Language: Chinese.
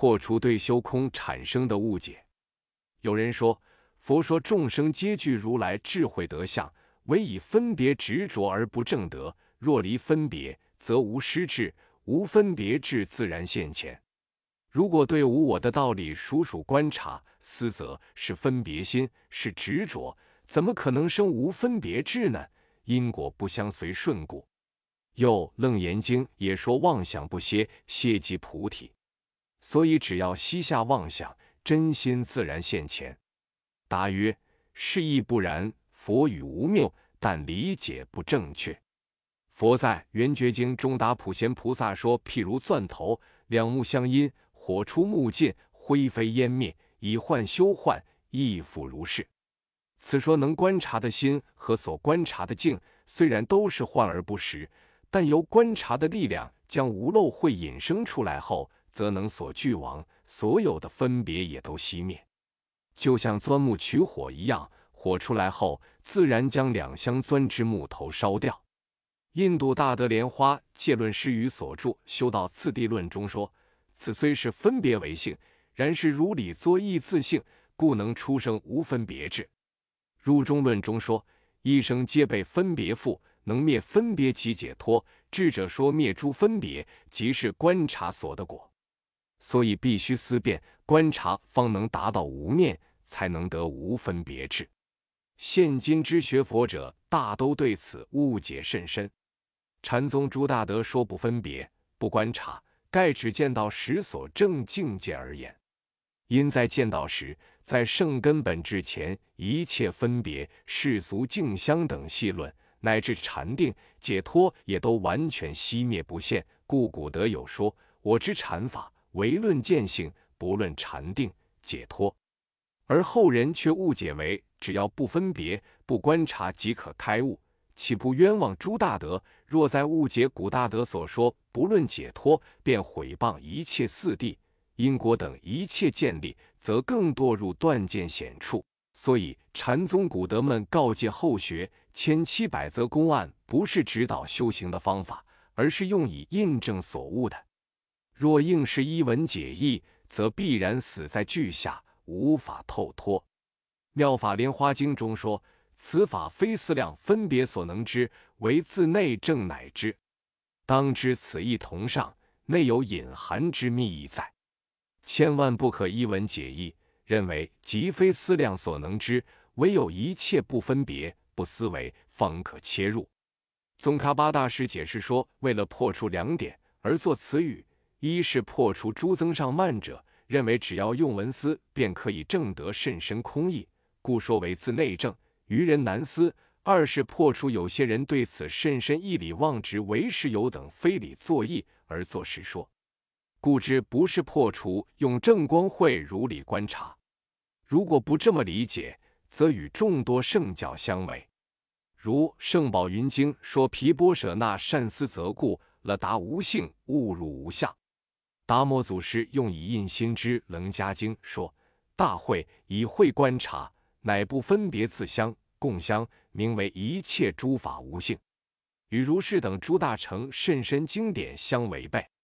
破除对修空产生的误解。有人说，佛说众生皆具如来智慧德相，唯以分别执着而不正得。若离分别，则无失智，无分别智自然现前。如果对无我的道理数数观察，思则是分别心，是执着，怎么可能生无分别智呢？因果不相随顺故。又《楞严经》也说：“妄想不歇，歇即菩提。”所以只要膝下妄想，真心自然现前。答曰：是亦不然。佛语无谬，但理解不正确。佛在《圆觉经》中答普贤菩萨说：“譬如钻头，两目相因，火出木尽，灰飞烟灭，以幻修幻，亦复如是。”此说能观察的心和所观察的境，虽然都是幻而不实，但由观察的力量将无漏慧引生出来后，则能所俱亡，所有的分别也都熄灭，就像钻木取火一样，火出来后，自然将两相钻之木头烧掉。印度大德莲花戒论师语所著《修道次第论》中说：“此虽是分别为性，然是如理作意自性，故能出生无分别智。”入中论中说：“一生皆被分别缚，能灭分别即解脱。智者说灭诸分别，即是观察所得果。所以必须思辨观察，方能达到无念，才能得无分别智。现今之学佛者，大都对此误解甚深。”禅宗朱大德说：“不分别，不观察，盖只见到时所正境界而言。因在见到时，在圣根本之前，一切分别、世俗境相等细论，乃至禅定、解脱，也都完全熄灭不现。故古德有说：‘我知禅法，唯论见性，不论禅定、解脱。’而后人却误解为只要不分别、不观察即可开悟。”岂不冤枉朱大德？若在误解古大德所说，不论解脱，便毁谤一切四谛、因果等一切建立，则更堕入断见险处。所以禅宗古德们告诫后学，千七百则公案不是指导修行的方法，而是用以印证所悟的。若硬是一文解义，则必然死在句下，无法透脱。妙法莲花经中说。此法非思量分别所能知，唯自内证乃知。当知此意同上，内有隐含之秘意在，千万不可一文解义，认为即非思量所能知，唯有一切不分别、不思维，方可切入。宗喀巴大师解释说，为了破除两点而作此语：一是破除诸增上慢者认为只要用文思便可以证得甚深空义，故说为自内证。愚人难思。二是破除有些人对此甚深义理妄执为实有等非理作意而作实说，故知不是破除用正光慧如理观察。如果不这么理解，则与众多圣教相违。如《圣宝云经》说：“毗波舍那善思则故了达无性，误入无相。”达摩祖师用以印心之《楞伽经》说：“大会以会观察。”乃不分别自相共相，名为一切诸法无性，与如是等诸大乘甚深经典相违背。